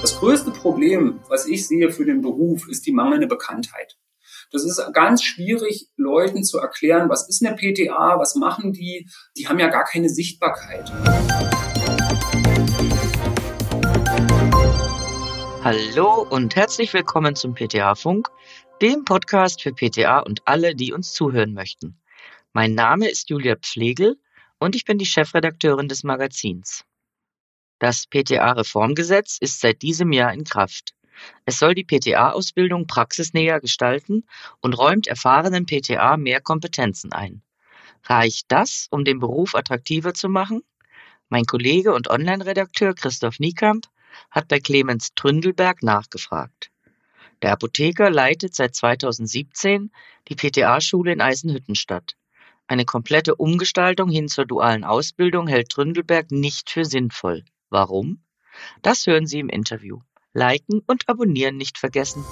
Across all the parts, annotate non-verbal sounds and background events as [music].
Das größte Problem, was ich sehe für den Beruf, ist die mangelnde Bekanntheit. Das ist ganz schwierig, Leuten zu erklären, was ist eine PTA, was machen die. Die haben ja gar keine Sichtbarkeit. Hallo und herzlich willkommen zum PTA-Funk, dem Podcast für PTA und alle, die uns zuhören möchten. Mein Name ist Julia Pflegel und ich bin die Chefredakteurin des Magazins. Das PTA-Reformgesetz ist seit diesem Jahr in Kraft. Es soll die PTA-Ausbildung praxisnäher gestalten und räumt erfahrenen PTA mehr Kompetenzen ein. Reicht das, um den Beruf attraktiver zu machen? Mein Kollege und Online-Redakteur Christoph Niekamp hat bei Clemens Tründelberg nachgefragt. Der Apotheker leitet seit 2017 die PTA-Schule in Eisenhüttenstadt. Eine komplette Umgestaltung hin zur dualen Ausbildung hält Tründelberg nicht für sinnvoll. Warum? Das hören Sie im Interview. Liken und abonnieren nicht vergessen.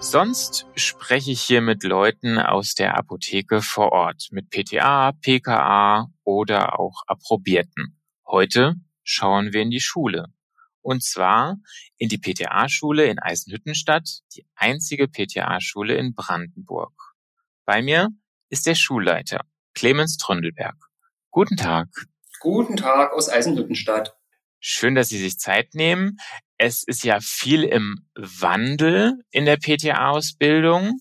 Sonst spreche ich hier mit Leuten aus der Apotheke vor Ort, mit PTA, PKA oder auch Approbierten. Heute schauen wir in die Schule. Und zwar in die PTA-Schule in Eisenhüttenstadt, die einzige PTA-Schule in Brandenburg. Bei mir ist der Schulleiter, Clemens Tründelberg. Guten Tag. Guten Tag aus Eisenhüttenstadt. Schön, dass Sie sich Zeit nehmen. Es ist ja viel im Wandel in der PTA-Ausbildung,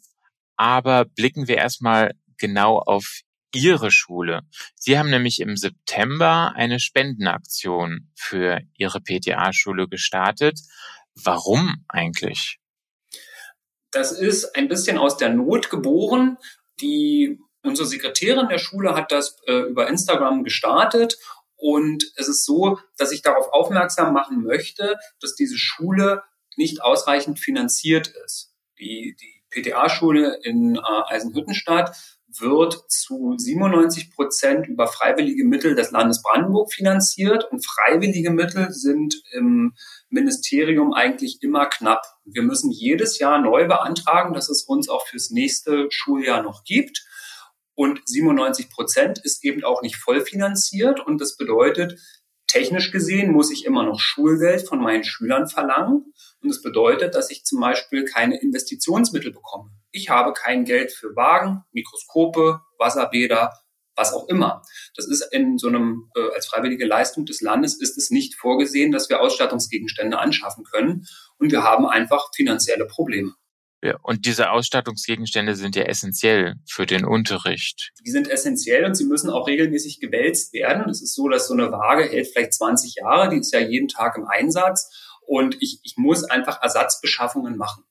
aber blicken wir erstmal genau auf Ihre Schule. Sie haben nämlich im September eine Spendenaktion für Ihre PTA-Schule gestartet. Warum eigentlich? Das ist ein bisschen aus der Not geboren. Die, unsere Sekretärin der Schule hat das äh, über Instagram gestartet und es ist so, dass ich darauf aufmerksam machen möchte, dass diese Schule nicht ausreichend finanziert ist. Die, die PTA-Schule in äh, Eisenhüttenstadt wird zu 97 Prozent über freiwillige Mittel des Landes Brandenburg finanziert und freiwillige Mittel sind im Ministerium eigentlich immer knapp. Wir müssen jedes Jahr neu beantragen, dass es uns auch fürs nächste Schuljahr noch gibt. Und 97 Prozent ist eben auch nicht voll finanziert. Und das bedeutet, technisch gesehen muss ich immer noch Schulgeld von meinen Schülern verlangen. Und das bedeutet, dass ich zum Beispiel keine Investitionsmittel bekomme. Ich habe kein Geld für Wagen, Mikroskope, Wasserbäder, was auch immer. Das ist in so einem, äh, als freiwillige Leistung des Landes ist es nicht vorgesehen, dass wir Ausstattungsgegenstände anschaffen können. Und wir haben einfach finanzielle Probleme. Und diese Ausstattungsgegenstände sind ja essentiell für den Unterricht. Die sind essentiell und sie müssen auch regelmäßig gewälzt werden. Es ist so, dass so eine Waage hält vielleicht 20 Jahre, die ist ja jeden Tag im Einsatz und ich, ich muss einfach Ersatzbeschaffungen machen.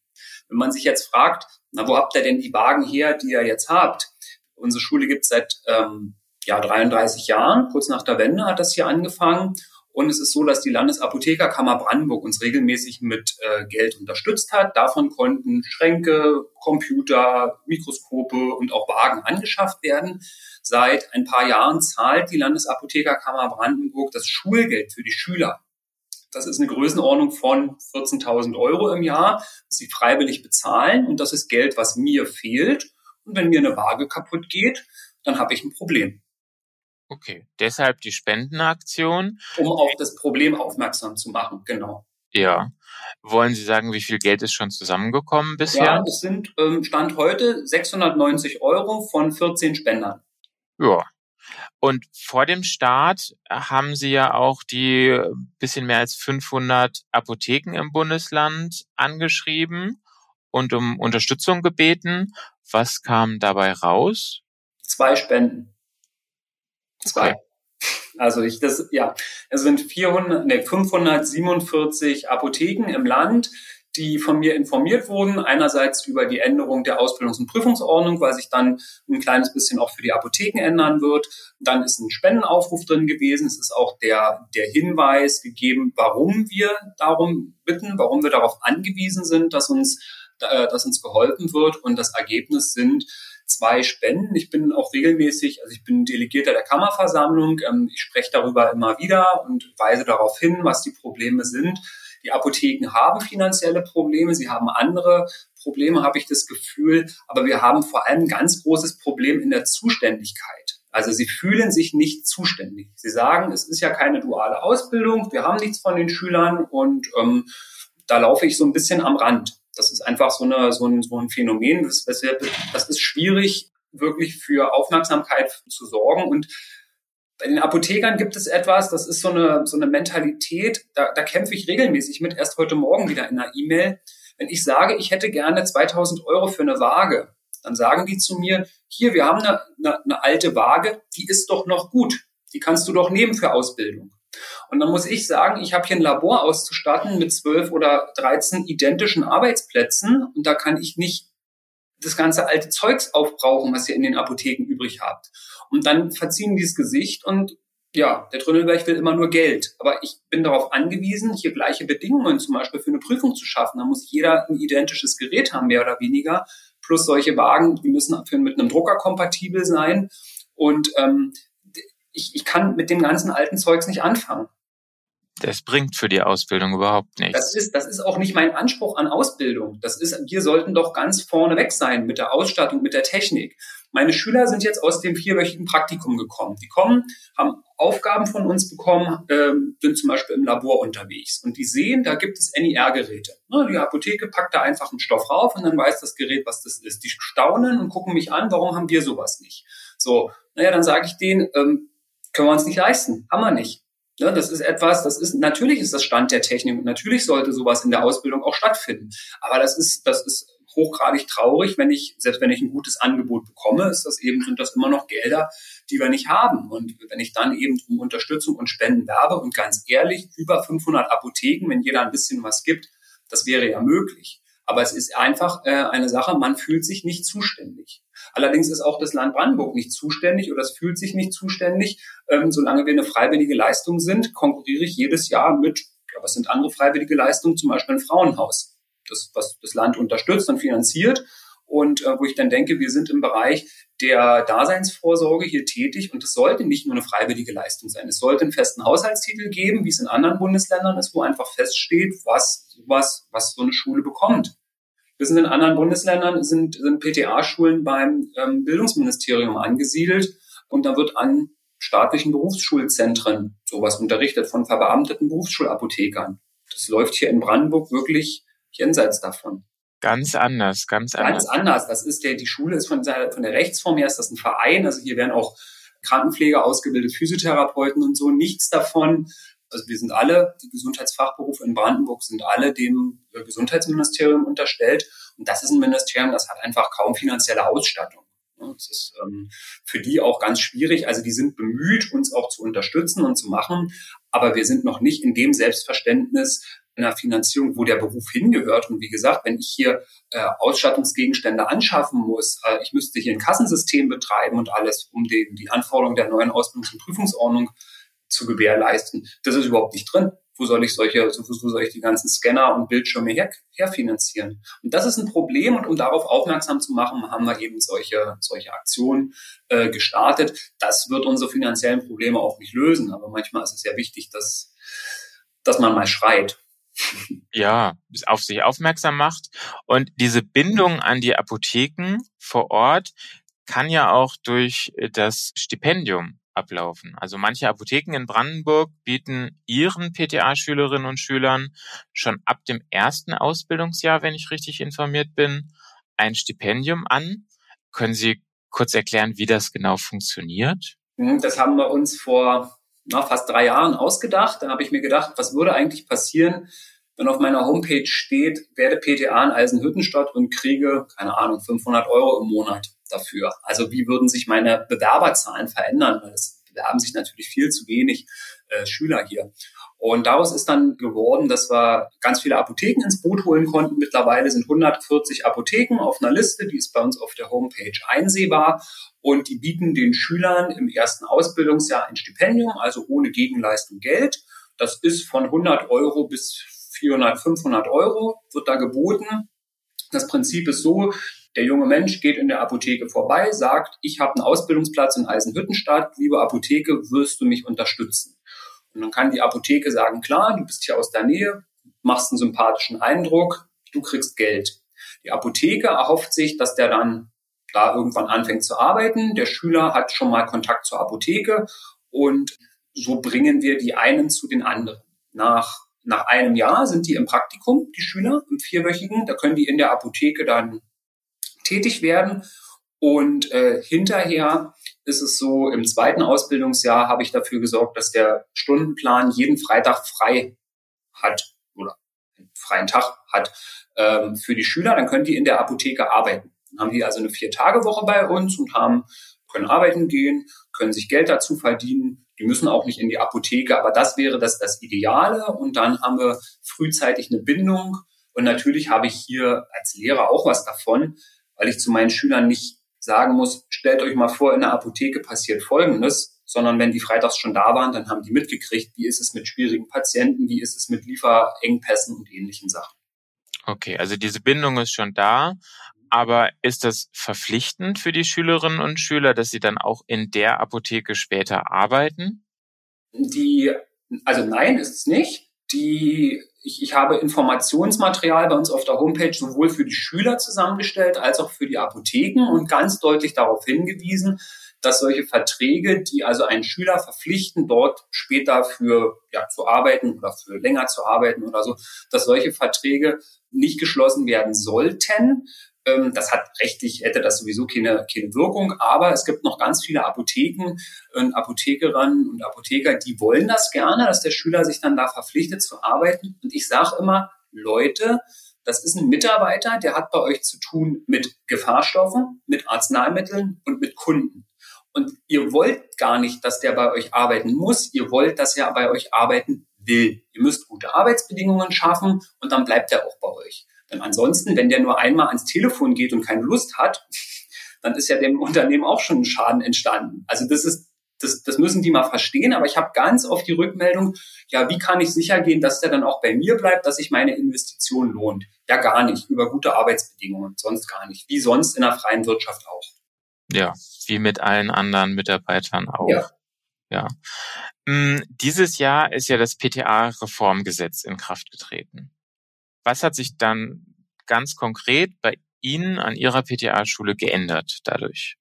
Wenn man sich jetzt fragt, na, wo habt ihr denn die Wagen her, die ihr jetzt habt? Unsere Schule gibt es seit ähm, ja, 33 Jahren, kurz nach der Wende hat das hier angefangen. Und es ist so, dass die Landesapothekerkammer Brandenburg uns regelmäßig mit äh, Geld unterstützt hat. Davon konnten Schränke, Computer, Mikroskope und auch Wagen angeschafft werden. Seit ein paar Jahren zahlt die Landesapothekerkammer Brandenburg das Schulgeld für die Schüler. Das ist eine Größenordnung von 14.000 Euro im Jahr, das sie freiwillig bezahlen. Und das ist Geld, was mir fehlt. Und wenn mir eine Waage kaputt geht, dann habe ich ein Problem. Okay, deshalb die Spendenaktion. Um auf das Problem aufmerksam zu machen, genau. Ja. Wollen Sie sagen, wie viel Geld ist schon zusammengekommen bisher? Ja, es sind ähm, Stand heute 690 Euro von 14 Spendern. Ja. Und vor dem Start haben Sie ja auch die äh, bisschen mehr als 500 Apotheken im Bundesland angeschrieben und um Unterstützung gebeten. Was kam dabei raus? Zwei Spenden. Zwei. Also ich das ja, es sind 400, nee, 547 Apotheken im Land, die von mir informiert wurden. Einerseits über die Änderung der Ausbildungs- und Prüfungsordnung, weil sich dann ein kleines bisschen auch für die Apotheken ändern wird. Dann ist ein Spendenaufruf drin gewesen. Es ist auch der, der Hinweis gegeben, warum wir darum bitten, warum wir darauf angewiesen sind, dass uns, äh, dass uns geholfen wird. Und das Ergebnis sind zwei Spenden. Ich bin auch regelmäßig, also ich bin Delegierter der Kammerversammlung. Ähm, ich spreche darüber immer wieder und weise darauf hin, was die Probleme sind. Die Apotheken haben finanzielle Probleme, sie haben andere Probleme, habe ich das Gefühl, aber wir haben vor allem ein ganz großes Problem in der Zuständigkeit. Also sie fühlen sich nicht zuständig. Sie sagen, es ist ja keine duale Ausbildung, wir haben nichts von den Schülern und ähm, da laufe ich so ein bisschen am Rand. Das ist einfach so, eine, so, ein, so ein Phänomen. Das, das, das ist schwierig, wirklich für Aufmerksamkeit zu sorgen. Und bei den Apothekern gibt es etwas, das ist so eine, so eine Mentalität, da, da kämpfe ich regelmäßig mit, erst heute Morgen wieder in einer E-Mail. Wenn ich sage, ich hätte gerne 2000 Euro für eine Waage, dann sagen die zu mir, hier, wir haben eine, eine, eine alte Waage, die ist doch noch gut. Die kannst du doch nehmen für Ausbildung. Und dann muss ich sagen, ich habe hier ein Labor auszustatten mit zwölf oder dreizehn identischen Arbeitsplätzen und da kann ich nicht das ganze alte Zeugs aufbrauchen, was ihr in den Apotheken übrig habt. Und dann verziehen die das Gesicht und ja, der Trödelberg will immer nur Geld. Aber ich bin darauf angewiesen, hier gleiche Bedingungen zum Beispiel für eine Prüfung zu schaffen. Da muss jeder ein identisches Gerät haben, mehr oder weniger. Plus solche Wagen, die müssen mit einem Drucker kompatibel sein. Und ähm, ich, ich kann mit dem ganzen alten Zeugs nicht anfangen. Das bringt für die Ausbildung überhaupt nichts. Das ist, das ist auch nicht mein Anspruch an Ausbildung. Das ist, wir sollten doch ganz vorne weg sein mit der Ausstattung, mit der Technik. Meine Schüler sind jetzt aus dem vierwöchigen Praktikum gekommen. Die kommen, haben Aufgaben von uns bekommen, ähm, sind zum Beispiel im Labor unterwegs und die sehen, da gibt es NIR-Geräte. Ne, die Apotheke packt da einfach einen Stoff rauf und dann weiß das Gerät, was das ist. Die staunen und gucken mich an, warum haben wir sowas nicht? So, naja, dann sage ich denen, ähm, können wir uns nicht leisten, haben wir nicht. Ne, das ist etwas, das ist, natürlich ist das Stand der Technik und natürlich sollte sowas in der Ausbildung auch stattfinden. Aber das ist, das ist hochgradig traurig, wenn ich, selbst wenn ich ein gutes Angebot bekomme, ist das eben, sind das immer noch Gelder, die wir nicht haben. Und wenn ich dann eben um Unterstützung und Spenden werbe und ganz ehrlich, über 500 Apotheken, wenn jeder ein bisschen was gibt, das wäre ja möglich. Aber es ist einfach äh, eine Sache, man fühlt sich nicht zuständig. Allerdings ist auch das Land Brandenburg nicht zuständig oder es fühlt sich nicht zuständig. Ähm, solange wir eine freiwillige Leistung sind, konkurriere ich jedes Jahr mit, ja, was sind andere freiwillige Leistungen, zum Beispiel ein Frauenhaus, das, was das Land unterstützt und finanziert. Und äh, wo ich dann denke, wir sind im Bereich der Daseinsvorsorge hier tätig und es sollte nicht nur eine freiwillige Leistung sein. Es sollte einen festen Haushaltstitel geben, wie es in anderen Bundesländern ist, wo einfach feststeht, was, was, was so eine Schule bekommt. Wir sind in anderen Bundesländern, sind, sind PTA-Schulen beim ähm, Bildungsministerium angesiedelt und da wird an staatlichen Berufsschulzentren sowas unterrichtet von verbeamteten Berufsschulapothekern. Das läuft hier in Brandenburg wirklich jenseits davon. Ganz anders, ganz anders. Ganz anders. Das ist der, die Schule ist von der, von der Rechtsform her ist das ein Verein. Also hier werden auch Krankenpfleger ausgebildet, Physiotherapeuten und so. Nichts davon also wir sind alle, die Gesundheitsfachberufe in Brandenburg sind alle dem Gesundheitsministerium unterstellt. Und das ist ein Ministerium, das hat einfach kaum finanzielle Ausstattung. Das ist ähm, für die auch ganz schwierig. Also die sind bemüht, uns auch zu unterstützen und zu machen. Aber wir sind noch nicht in dem Selbstverständnis einer Finanzierung, wo der Beruf hingehört. Und wie gesagt, wenn ich hier äh, Ausstattungsgegenstände anschaffen muss, äh, ich müsste hier ein Kassensystem betreiben und alles, um den, die Anforderungen der neuen Ausbildungs- und Prüfungsordnung zu gewährleisten. Das ist überhaupt nicht drin. Wo soll ich solche, wo soll ich die ganzen Scanner und Bildschirme her, herfinanzieren? Und das ist ein Problem. Und um darauf aufmerksam zu machen, haben wir eben solche, solche Aktionen äh, gestartet. Das wird unsere finanziellen Probleme auch nicht lösen. Aber manchmal ist es ja wichtig, dass, dass man mal schreit. Ja, auf sich aufmerksam macht. Und diese Bindung an die Apotheken vor Ort kann ja auch durch das Stipendium ablaufen. Also manche Apotheken in Brandenburg bieten ihren PTA-Schülerinnen und Schülern schon ab dem ersten Ausbildungsjahr, wenn ich richtig informiert bin, ein Stipendium an. Können Sie kurz erklären, wie das genau funktioniert? Mhm, das haben wir uns vor na, fast drei Jahren ausgedacht. Dann habe ich mir gedacht, was würde eigentlich passieren, wenn auf meiner Homepage steht, werde PTA in Eisenhüttenstadt und kriege, keine Ahnung, 500 Euro im Monat dafür. Also wie würden sich meine Bewerberzahlen verändern? Weil es bewerben sich natürlich viel zu wenig äh, Schüler hier. Und daraus ist dann geworden, dass wir ganz viele Apotheken ins Boot holen konnten. Mittlerweile sind 140 Apotheken auf einer Liste, die ist bei uns auf der Homepage einsehbar. Und die bieten den Schülern im ersten Ausbildungsjahr ein Stipendium, also ohne Gegenleistung Geld. Das ist von 100 Euro bis 400, 500 Euro wird da geboten. Das Prinzip ist so, der junge Mensch geht in der Apotheke vorbei, sagt, ich habe einen Ausbildungsplatz in Eisenhüttenstadt, liebe Apotheke, wirst du mich unterstützen? Und dann kann die Apotheke sagen, klar, du bist hier aus der Nähe, machst einen sympathischen Eindruck, du kriegst Geld. Die Apotheke erhofft sich, dass der dann da irgendwann anfängt zu arbeiten. Der Schüler hat schon mal Kontakt zur Apotheke und so bringen wir die einen zu den anderen. Nach, nach einem Jahr sind die im Praktikum, die Schüler, im vierwöchigen. Da können die in der Apotheke dann tätig werden. Und äh, hinterher ist es so, im zweiten Ausbildungsjahr habe ich dafür gesorgt, dass der Stundenplan jeden Freitag frei hat oder einen freien Tag hat ähm, für die Schüler. Dann können die in der Apotheke arbeiten. Dann haben die also eine Vier-Tage-Woche bei uns und haben, können arbeiten gehen, können sich Geld dazu verdienen. Die müssen auch nicht in die Apotheke, aber das wäre das, das Ideale. Und dann haben wir frühzeitig eine Bindung. Und natürlich habe ich hier als Lehrer auch was davon, weil ich zu meinen Schülern nicht sagen muss, stellt euch mal vor, in der Apotheke passiert Folgendes, sondern wenn die freitags schon da waren, dann haben die mitgekriegt, wie ist es mit schwierigen Patienten, wie ist es mit Lieferengpässen und ähnlichen Sachen. Okay, also diese Bindung ist schon da, aber ist das verpflichtend für die Schülerinnen und Schüler, dass sie dann auch in der Apotheke später arbeiten? Die, also nein, ist es nicht. Die ich, ich habe Informationsmaterial bei uns auf der Homepage sowohl für die Schüler zusammengestellt als auch für die Apotheken und ganz deutlich darauf hingewiesen, dass solche Verträge, die also einen Schüler verpflichten, dort später für ja, zu arbeiten oder für länger zu arbeiten oder so, dass solche Verträge nicht geschlossen werden sollten, das hat rechtlich, hätte das sowieso keine, keine Wirkung, aber es gibt noch ganz viele Apotheken und Apothekerinnen und Apotheker, die wollen das gerne, dass der Schüler sich dann da verpflichtet zu arbeiten. Und ich sage immer, Leute, das ist ein Mitarbeiter, der hat bei euch zu tun mit Gefahrstoffen, mit Arzneimitteln und mit Kunden. Und ihr wollt gar nicht, dass der bei euch arbeiten muss. Ihr wollt, dass er bei euch arbeiten will. Ihr müsst gute Arbeitsbedingungen schaffen und dann bleibt er auch bei euch. Denn ansonsten, wenn der nur einmal ans Telefon geht und keine Lust hat, dann ist ja dem Unternehmen auch schon ein Schaden entstanden. Also das ist, das, das müssen die mal verstehen. Aber ich habe ganz oft die Rückmeldung, ja, wie kann ich sicher gehen, dass der dann auch bei mir bleibt, dass sich meine Investition lohnt? Ja, gar nicht. Über gute Arbeitsbedingungen, sonst gar nicht. Wie sonst in der freien Wirtschaft auch. Ja, wie mit allen anderen Mitarbeitern auch. Ja. ja. Hm, dieses Jahr ist ja das PTA-Reformgesetz in Kraft getreten. Was hat sich dann ganz konkret bei Ihnen an Ihrer PTA-Schule geändert dadurch?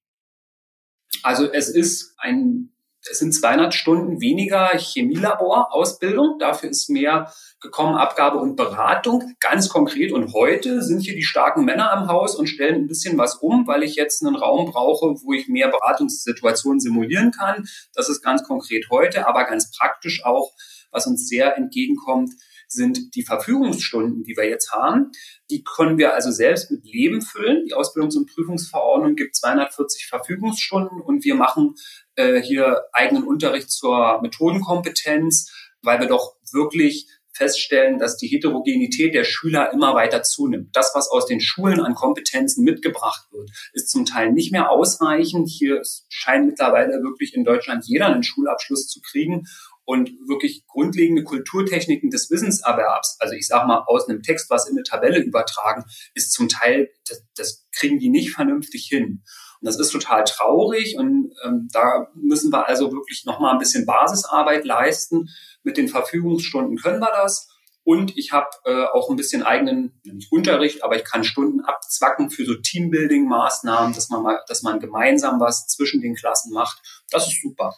Also es ist ein, es sind 200 Stunden weniger Chemielabor-Ausbildung. Dafür ist mehr gekommen, Abgabe und Beratung. Ganz konkret. Und heute sind hier die starken Männer am Haus und stellen ein bisschen was um, weil ich jetzt einen Raum brauche, wo ich mehr Beratungssituationen simulieren kann. Das ist ganz konkret heute, aber ganz praktisch auch, was uns sehr entgegenkommt, sind die Verfügungsstunden, die wir jetzt haben. Die können wir also selbst mit Leben füllen. Die Ausbildungs- und Prüfungsverordnung gibt 240 Verfügungsstunden und wir machen äh, hier eigenen Unterricht zur Methodenkompetenz, weil wir doch wirklich feststellen, dass die Heterogenität der Schüler immer weiter zunimmt. Das, was aus den Schulen an Kompetenzen mitgebracht wird, ist zum Teil nicht mehr ausreichend. Hier scheint mittlerweile wirklich in Deutschland jeder einen Schulabschluss zu kriegen und wirklich grundlegende Kulturtechniken des Wissenserwerbs, also ich sage mal aus einem Text was in eine Tabelle übertragen, ist zum Teil, das, das kriegen die nicht vernünftig hin. Und das ist total traurig und ähm, da müssen wir also wirklich nochmal ein bisschen Basisarbeit leisten. Mit den Verfügungsstunden können wir das. Und ich habe äh, auch ein bisschen eigenen, nicht Unterricht, aber ich kann Stunden abzwacken für so Teambuilding-Maßnahmen, dass man mal, dass man gemeinsam was zwischen den Klassen macht. Das ist super.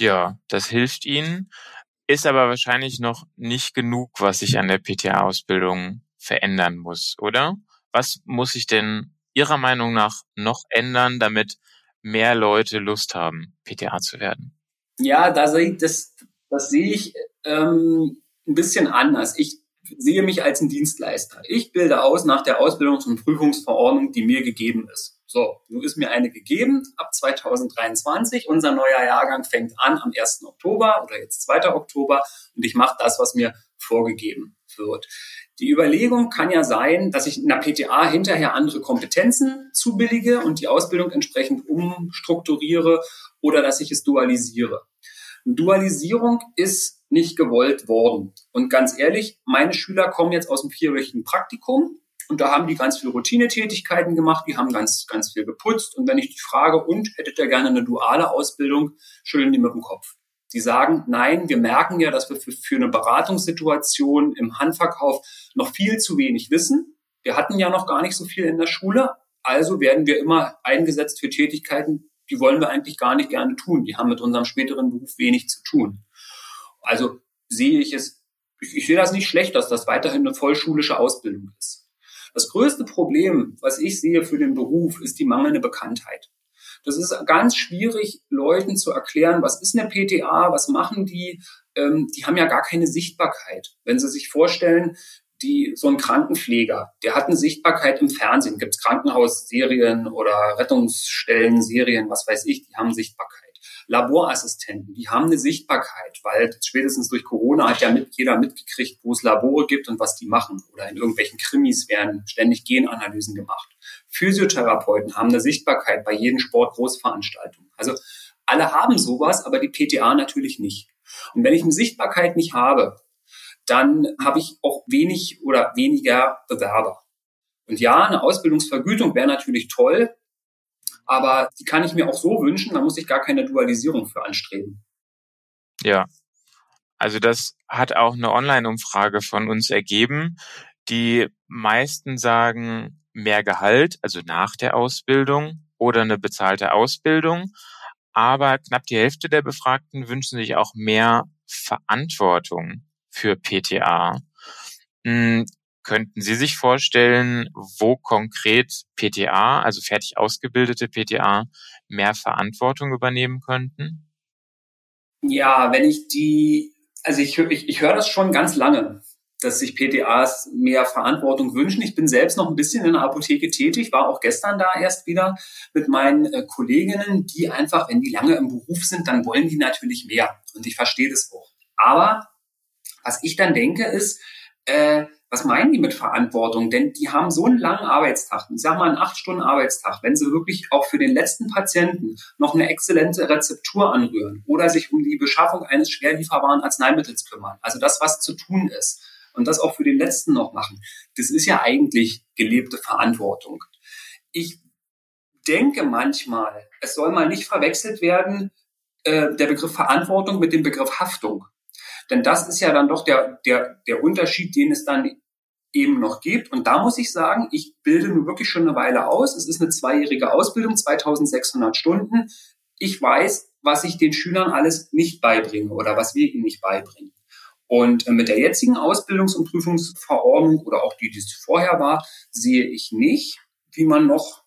Ja, das hilft ihnen, ist aber wahrscheinlich noch nicht genug, was sich an der PTA-Ausbildung verändern muss, oder? Was muss sich denn Ihrer Meinung nach noch ändern, damit mehr Leute Lust haben, PTA zu werden? Ja, da das, das sehe ich ähm, ein bisschen anders. Ich sehe mich als ein Dienstleister. Ich bilde aus nach der Ausbildungs- und Prüfungsverordnung, die mir gegeben ist. So, nun ist mir eine gegeben ab 2023. Unser neuer Jahrgang fängt an am 1. Oktober oder jetzt 2. Oktober und ich mache das, was mir vorgegeben wird. Die Überlegung kann ja sein, dass ich in der PTA hinterher andere Kompetenzen zubillige und die Ausbildung entsprechend umstrukturiere oder dass ich es dualisiere. Dualisierung ist nicht gewollt worden. Und ganz ehrlich, meine Schüler kommen jetzt aus dem vierwöchigen Praktikum und da haben die ganz viele Routinetätigkeiten gemacht, die haben ganz, ganz viel geputzt. Und wenn ich die frage, und hättet ihr gerne eine duale Ausbildung, schütteln die mit dem Kopf. Die sagen, nein, wir merken ja, dass wir für, für eine Beratungssituation im Handverkauf noch viel zu wenig wissen. Wir hatten ja noch gar nicht so viel in der Schule. Also werden wir immer eingesetzt für Tätigkeiten, die wollen wir eigentlich gar nicht gerne tun. Die haben mit unserem späteren Beruf wenig zu tun. Also sehe ich es, ich, ich sehe das nicht schlecht, dass das weiterhin eine vollschulische Ausbildung ist. Das größte Problem, was ich sehe für den Beruf, ist die mangelnde Bekanntheit. Das ist ganz schwierig, Leuten zu erklären, was ist eine PTA, was machen die. Ähm, die haben ja gar keine Sichtbarkeit. Wenn Sie sich vorstellen, die, so ein Krankenpfleger, der hat eine Sichtbarkeit im Fernsehen, gibt es Krankenhausserien oder Rettungsstellenserien, was weiß ich, die haben Sichtbarkeit. Laborassistenten, die haben eine Sichtbarkeit, weil spätestens durch Corona hat ja mit, jeder mitgekriegt, wo es Labore gibt und was die machen. Oder in irgendwelchen Krimis werden ständig Genanalysen gemacht. Physiotherapeuten haben eine Sichtbarkeit bei jeden Sportgroßveranstaltungen. Also alle haben sowas, aber die PTA natürlich nicht. Und wenn ich eine Sichtbarkeit nicht habe, dann habe ich auch wenig oder weniger Bewerber. Und ja, eine Ausbildungsvergütung wäre natürlich toll, aber die kann ich mir auch so wünschen, da muss ich gar keine Dualisierung für anstreben. Ja, also das hat auch eine Online-Umfrage von uns ergeben. Die meisten sagen mehr Gehalt, also nach der Ausbildung oder eine bezahlte Ausbildung. Aber knapp die Hälfte der Befragten wünschen sich auch mehr Verantwortung für PTA. Hm, Könnten Sie sich vorstellen, wo konkret PTA, also fertig ausgebildete PTA, mehr Verantwortung übernehmen könnten? Ja, wenn ich die, also ich, ich, ich höre das schon ganz lange, dass sich PTAs mehr Verantwortung wünschen. Ich bin selbst noch ein bisschen in der Apotheke tätig, war auch gestern da erst wieder mit meinen äh, Kolleginnen, die einfach, wenn die lange im Beruf sind, dann wollen die natürlich mehr. Und ich verstehe das auch. Aber was ich dann denke, ist, äh, was meinen die mit Verantwortung? Denn die haben so einen langen Arbeitstag, ich sag mal einen acht Stunden Arbeitstag, wenn sie wirklich auch für den letzten Patienten noch eine exzellente Rezeptur anrühren oder sich um die Beschaffung eines schwer lieferbaren Arzneimittels kümmern. Also das, was zu tun ist. Und das auch für den letzten noch machen. Das ist ja eigentlich gelebte Verantwortung. Ich denke manchmal, es soll mal nicht verwechselt werden, äh, der Begriff Verantwortung mit dem Begriff Haftung. Denn das ist ja dann doch der, der, der Unterschied, den es dann eben noch gibt. Und da muss ich sagen, ich bilde nun wirklich schon eine Weile aus. Es ist eine zweijährige Ausbildung, 2600 Stunden. Ich weiß, was ich den Schülern alles nicht beibringe oder was wir ihnen nicht beibringen. Und äh, mit der jetzigen Ausbildungs- und Prüfungsverordnung oder auch die, die es vorher war, sehe ich nicht, wie man noch,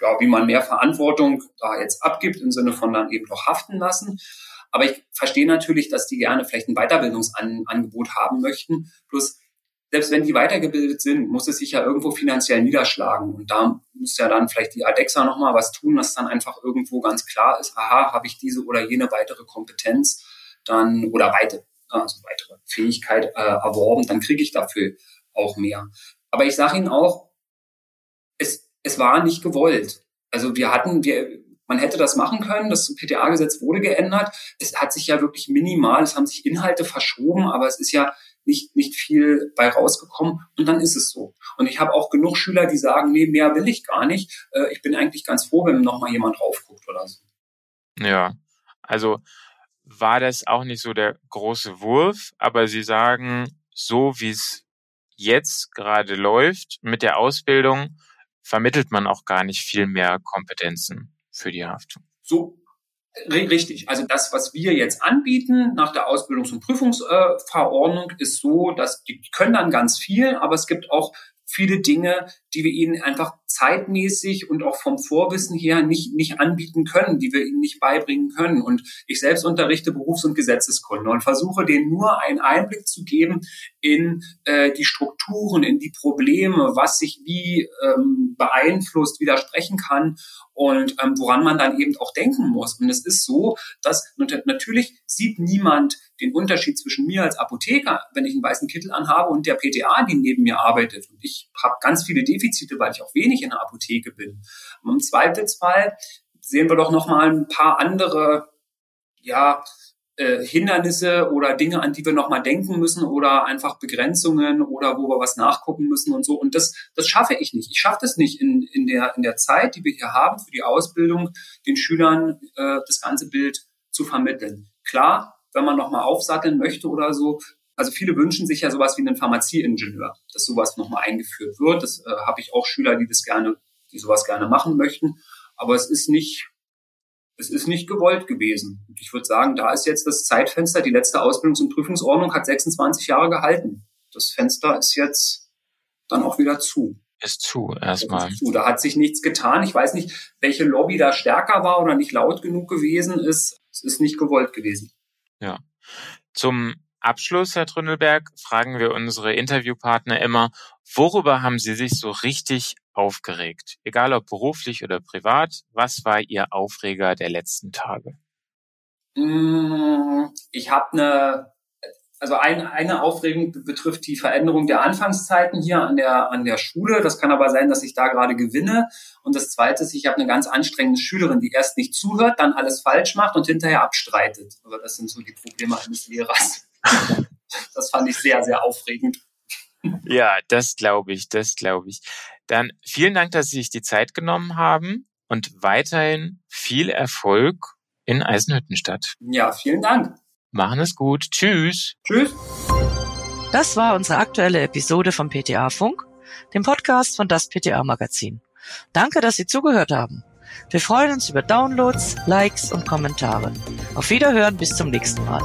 ja, wie man mehr Verantwortung da jetzt abgibt, im Sinne von dann eben noch haften lassen. Aber ich verstehe natürlich, dass die gerne vielleicht ein Weiterbildungsangebot haben möchten. Plus, selbst wenn die weitergebildet sind, muss es sich ja irgendwo finanziell niederschlagen. Und da muss ja dann vielleicht die ADEXA nochmal was tun, dass dann einfach irgendwo ganz klar ist, aha, habe ich diese oder jene weitere Kompetenz dann oder weite, also weitere Fähigkeit äh, erworben, dann kriege ich dafür auch mehr. Aber ich sage Ihnen auch, es, es war nicht gewollt. Also wir hatten, wir, man hätte das machen können, das PTA-Gesetz wurde geändert. Es hat sich ja wirklich minimal, es haben sich Inhalte verschoben, aber es ist ja nicht, nicht viel bei rausgekommen und dann ist es so. Und ich habe auch genug Schüler, die sagen, nee, mehr will ich gar nicht. Äh, ich bin eigentlich ganz froh, wenn noch mal jemand draufguckt oder so. Ja, also war das auch nicht so der große Wurf, aber Sie sagen, so wie es jetzt gerade läuft mit der Ausbildung, vermittelt man auch gar nicht viel mehr Kompetenzen für die Haftung. So, Richtig. Also das, was wir jetzt anbieten nach der Ausbildungs- und Prüfungsverordnung, ist so, dass die können dann ganz viel, aber es gibt auch viele Dinge, die wir ihnen einfach zeitmäßig und auch vom Vorwissen her nicht, nicht anbieten können, die wir ihnen nicht beibringen können. Und ich selbst unterrichte Berufs- und Gesetzeskunde und versuche denen nur einen Einblick zu geben in äh, die Strukturen, in die Probleme, was sich wie ähm, beeinflusst, widersprechen kann und ähm, woran man dann eben auch denken muss. Und es ist so, dass natürlich sieht niemand den Unterschied zwischen mir als Apotheker, wenn ich einen weißen Kittel anhabe, und der PTA, die neben mir arbeitet. Und ich habe ganz viele Defizite, weil ich auch wenig in der Apotheke bin. Und Im Zweifelsfall sehen wir doch noch mal ein paar andere, ja, äh, Hindernisse oder Dinge, an die wir nochmal denken müssen oder einfach Begrenzungen oder wo wir was nachgucken müssen und so. Und das, das schaffe ich nicht. Ich schaffe das nicht in, in, der, in der Zeit, die wir hier haben für die Ausbildung, den Schülern äh, das ganze Bild zu vermitteln. Klar, wenn man nochmal aufsatteln möchte oder so. Also viele wünschen sich ja sowas wie einen Pharmazieingenieur, dass sowas nochmal eingeführt wird. Das äh, habe ich auch Schüler, die das gerne die sowas gerne machen möchten. Aber es ist nicht, es ist nicht gewollt gewesen. Und ich würde sagen, da ist jetzt das Zeitfenster, die letzte Ausbildungs- und Prüfungsordnung hat 26 Jahre gehalten. Das Fenster ist jetzt dann auch wieder zu. Ist zu, erstmal. Ist zu. Da hat sich nichts getan. Ich weiß nicht, welche Lobby da stärker war oder nicht laut genug gewesen ist. Es ist nicht gewollt gewesen. Ja. Zum Abschluss, Herr Tründelberg, fragen wir unsere Interviewpartner immer, worüber haben Sie sich so richtig aufgeregt? Egal ob beruflich oder privat, was war Ihr Aufreger der letzten Tage? Mm, ich habe eine, also ein, eine Aufregung betrifft die Veränderung der Anfangszeiten hier an der, an der Schule. Das kann aber sein, dass ich da gerade gewinne. Und das Zweite ist, ich habe eine ganz anstrengende Schülerin, die erst nicht zuhört, dann alles falsch macht und hinterher abstreitet. Aber das sind so die Probleme eines Lehrers. [laughs] Das fand ich sehr, sehr aufregend. Ja, das glaube ich, das glaube ich. Dann vielen Dank, dass Sie sich die Zeit genommen haben und weiterhin viel Erfolg in Eisenhüttenstadt. Ja, vielen Dank. Machen es gut. Tschüss. Tschüss. Das war unsere aktuelle Episode vom PTA Funk, dem Podcast von das PTA Magazin. Danke, dass Sie zugehört haben. Wir freuen uns über Downloads, Likes und Kommentare. Auf Wiederhören bis zum nächsten Mal.